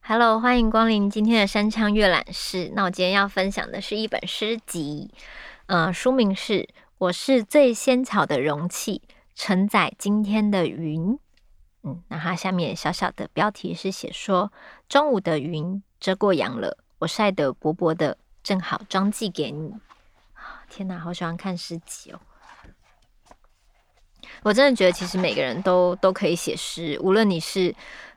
Hello，欢迎光临今天的山枪阅览室。那我今天要分享的是一本诗集，呃，书名是《我是最纤巧的容器，承载今天的云》。嗯，那它下面小小的标题是写说：中午的云遮过阳了，我晒得薄薄的，正好装寄给你。天哪，好喜欢看诗集哦！我真的觉得，其实每个人都都可以写诗，无论你是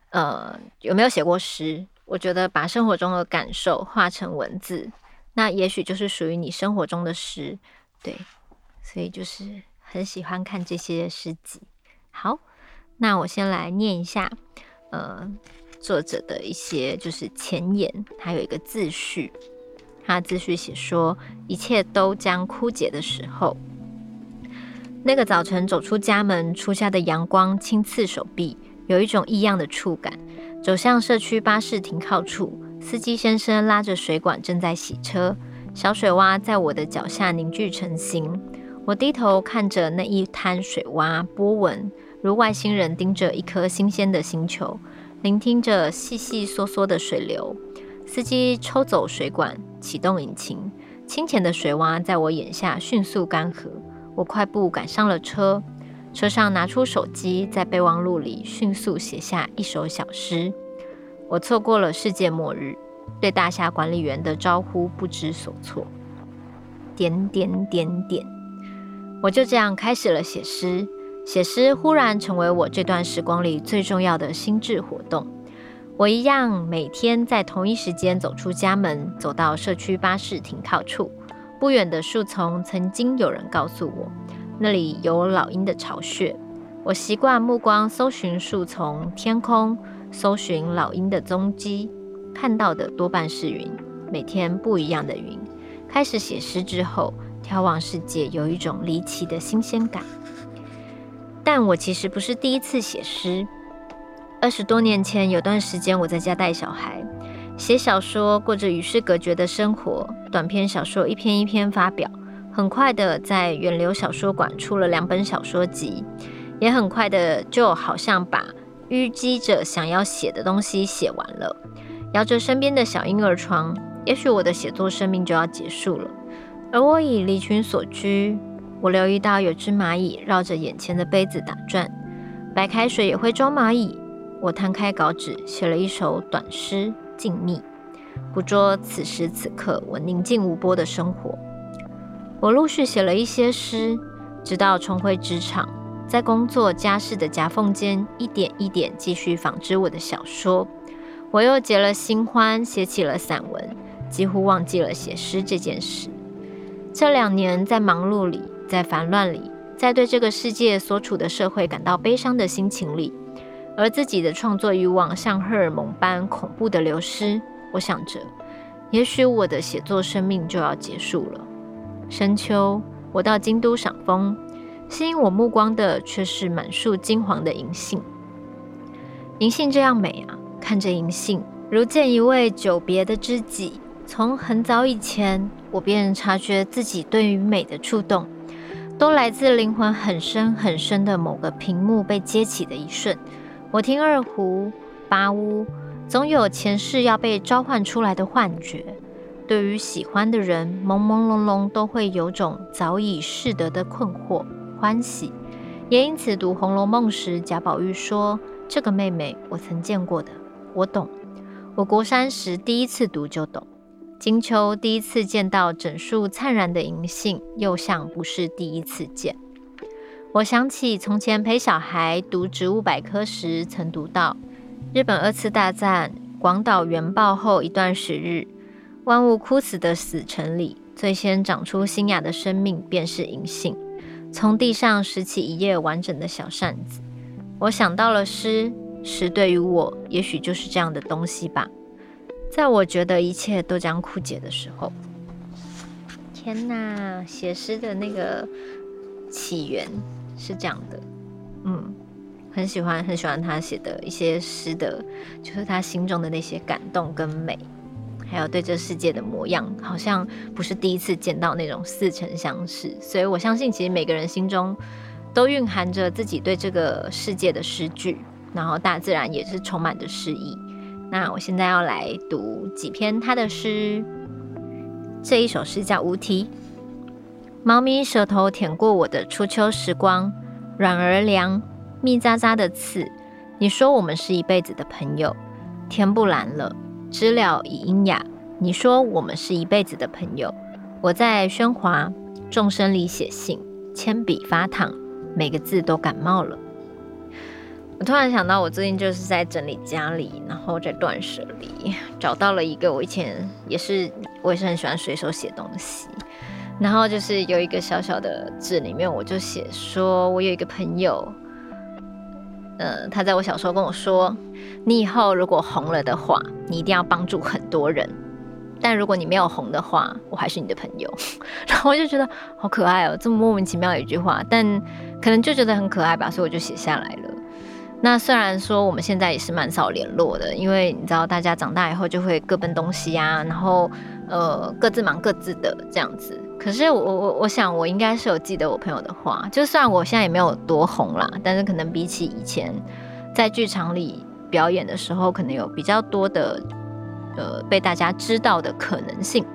呃有没有写过诗。我觉得把生活中的感受化成文字，那也许就是属于你生活中的诗。对，所以就是很喜欢看这些诗集。好，那我先来念一下，呃，作者的一些就是前言，还有一个自序。他自序写说：一切都将枯竭的时候，那个早晨走出家门，初夏的阳光轻刺手臂，有一种异样的触感。走向社区巴士停靠处，司机先生拉着水管正在洗车，小水洼在我的脚下凝聚成形。我低头看着那一滩水洼，波纹如外星人盯着一颗新鲜的星球，聆听着细细嗦嗦的水流。司机抽走水管，启动引擎，清浅的水洼在我眼下迅速干涸。我快步赶上了车。车上拿出手机，在备忘录里迅速写下一首小诗。我错过了世界末日，对大厦管理员的招呼不知所措。点点点点，我就这样开始了写诗。写诗忽然成为我这段时光里最重要的心智活动。我一样每天在同一时间走出家门，走到社区巴士停靠处。不远的树丛，曾经有人告诉我。那里有老鹰的巢穴，我习惯目光搜寻树丛、天空，搜寻老鹰的踪迹，看到的多半是云，每天不一样的云。开始写诗之后，眺望世界有一种离奇的新鲜感。但我其实不是第一次写诗。二十多年前，有段时间我在家带小孩，写小说，过着与世隔绝的生活，短篇小说一篇一篇发表。很快的，在远流小说馆出了两本小说集，也很快的，就好像把淤积着想要写的东西写完了。摇着身边的小婴儿床，也许我的写作生命就要结束了。而我已离群所居，我留意到有只蚂蚁绕着眼前的杯子打转，白开水也会装蚂蚁。我摊开稿纸，写了一首短诗，静谧，捕捉此时此刻我宁静无波的生活。我陆续写了一些诗，直到重回职场，在工作家事的夹缝间，一点一点继续纺织我的小说。我又结了新欢，写起了散文，几乎忘记了写诗这件事。这两年，在忙碌里，在烦乱里，在对这个世界所处的社会感到悲伤的心情里，而自己的创作欲望像荷尔蒙般恐怖的流失。我想着，也许我的写作生命就要结束了。深秋，我到京都赏枫，吸引我目光的却是满树金黄的银杏。银杏这样美啊！看着银杏，如见一位久别的知己。从很早以前，我便察觉自己对于美的触动，都来自灵魂很深很深的某个屏幕被揭起的一瞬。我听二胡、八乌，总有前世要被召唤出来的幻觉。对于喜欢的人，朦朦胧胧都会有种早已识得的困惑、欢喜。也因此，读《红楼梦》时，贾宝玉说：“这个妹妹我曾见过的，我懂。”我国三时第一次读就懂。金秋第一次见到整树灿然的银杏，又像不是第一次见。我想起从前陪小孩读植物百科时，曾读到日本二次大战广岛原爆后一段时日。万物枯死的死城里，最先长出新芽的生命便是银杏。从地上拾起一叶完整的小扇子，我想到了诗。诗对于我，也许就是这样的东西吧。在我觉得一切都将枯竭的时候，天哪！写诗的那个起源是这样的，嗯，很喜欢很喜欢他写的一些诗的，就是他心中的那些感动跟美。还有对这世界的模样，好像不是第一次见到那种似曾相识。所以我相信，其实每个人心中都蕴含着自己对这个世界的诗句，然后大自然也是充满着诗意。那我现在要来读几篇他的诗，这一首诗叫《无题》。猫咪舌头舔过我的初秋时光，软而凉，密匝匝的刺。你说我们是一辈子的朋友，天不蓝了，知了已阴哑。你说我们是一辈子的朋友，我在喧哗众生里写信，铅笔发烫，每个字都感冒了。我突然想到，我最近就是在整理家里，然后在断舍离，找到了一个我以前也是，我也是很喜欢随手写东西。然后就是有一个小小的字里面，我就写说，我有一个朋友，呃，他在我小时候跟我说，你以后如果红了的话，你一定要帮助很多人，但如果你没有红的话，我还是你的朋友。然后我就觉得好可爱哦，这么莫名其妙的一句话，但可能就觉得很可爱吧，所以我就写下来了。那虽然说我们现在也是蛮少联络的，因为你知道，大家长大以后就会各奔东西啊，然后呃，各自忙各自的这样子。可是我我我想我应该是有记得我朋友的话，就算我现在也没有多红啦，但是可能比起以前在剧场里表演的时候，可能有比较多的呃被大家知道的可能性，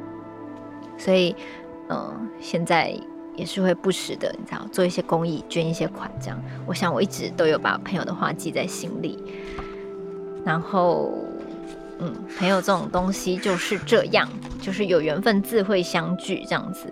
所以嗯、呃，现在也是会不时的，你知道做一些公益，捐一些款这样。我想我一直都有把朋友的话记在心里，然后。嗯，朋友这种东西就是这样，就是有缘分自会相聚这样子。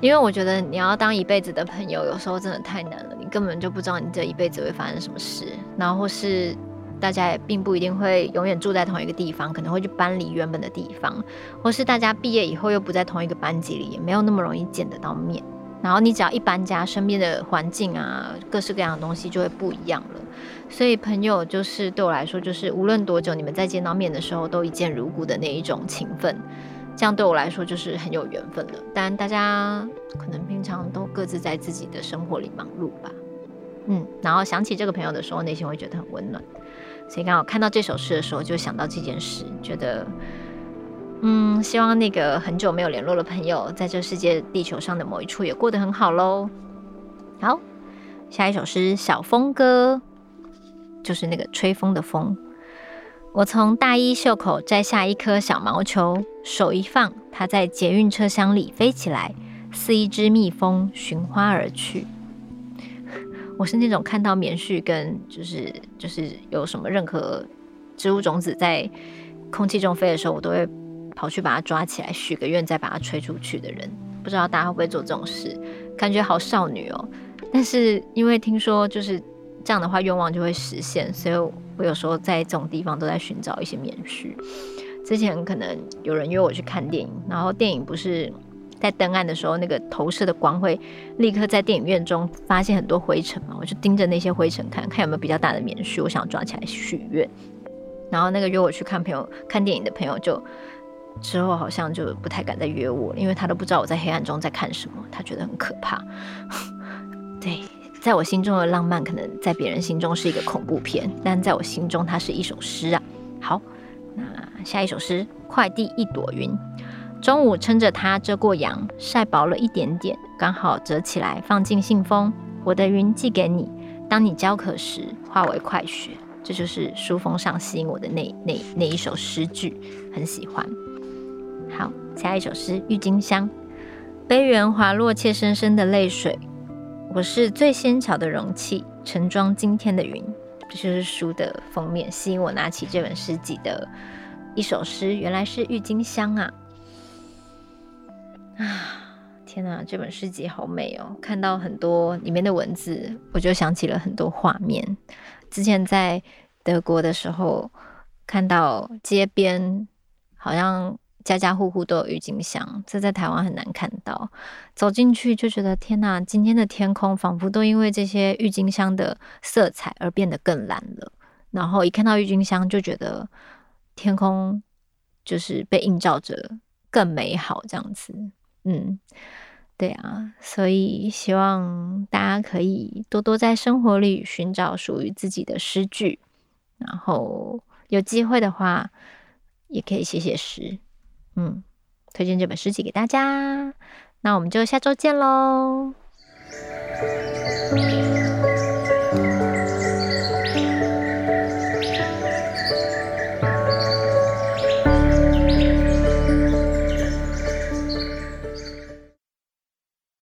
因为我觉得你要当一辈子的朋友，有时候真的太难了。你根本就不知道你这一辈子会发生什么事，然后是大家也并不一定会永远住在同一个地方，可能会去搬离原本的地方，或是大家毕业以后又不在同一个班级里，也没有那么容易见得到面。然后你只要一搬家，身边的环境啊，各式各样的东西就会不一样了。所以朋友就是对我来说，就是无论多久，你们再见到面的时候，都一见如故的那一种情分。这样对我来说就是很有缘分了。当然大家可能平常都各自在自己的生活里忙碌吧。嗯，然后想起这个朋友的时候，内心会觉得很温暖。所以刚好看到这首诗的时候，就想到这件事，觉得。嗯，希望那个很久没有联络的朋友，在这世界地球上的某一处也过得很好喽。好，下一首诗《小风歌》，就是那个吹风的风。我从大衣袖口摘下一颗小毛球，手一放，它在捷运车厢里飞起来，似一只蜜蜂寻花而去。我是那种看到棉絮跟就是就是有什么任何植物种子在空气中飞的时候，我都会。跑去把它抓起来，许个愿，再把它吹出去的人，不知道大家会不会做这种事？感觉好少女哦。但是因为听说就是这样的话，愿望就会实现，所以我有时候在这种地方都在寻找一些棉絮。之前可能有人约我去看电影，然后电影不是在灯暗的时候，那个投射的光会立刻在电影院中发现很多灰尘嘛，我就盯着那些灰尘看看有没有比较大的棉絮，我想抓起来许愿。然后那个约我去看朋友看电影的朋友就。之后好像就不太敢再约我了，因为他都不知道我在黑暗中在看什么，他觉得很可怕。对，在我心中的浪漫，可能在别人心中是一个恐怖片，但在我心中，它是一首诗啊。好，那下一首诗，《快递一朵云》。中午撑着它遮过阳，晒薄了一点点，刚好折起来放进信封。我的云寄给你，当你焦渴时化为快雪。这就是书封上吸引我的那那那一首诗句，很喜欢。好，下一首诗《郁金香》，杯缘滑落，怯生生的泪水。我是最纤巧的容器，盛装今天的云。这就是书的封面，吸引我拿起这本诗集的一首诗，原来是郁金香啊！啊，天哪，这本诗集好美哦！看到很多里面的文字，我就想起了很多画面。之前在德国的时候，看到街边好像。家家户户都有郁金香，这在台湾很难看到。走进去就觉得天哪，今天的天空仿佛都因为这些郁金香的色彩而变得更蓝了。然后一看到郁金香，就觉得天空就是被映照着更美好，这样子。嗯，对啊，所以希望大家可以多多在生活里寻找属于自己的诗句，然后有机会的话，也可以写写诗。嗯，推荐这本诗集给大家。那我们就下周见喽。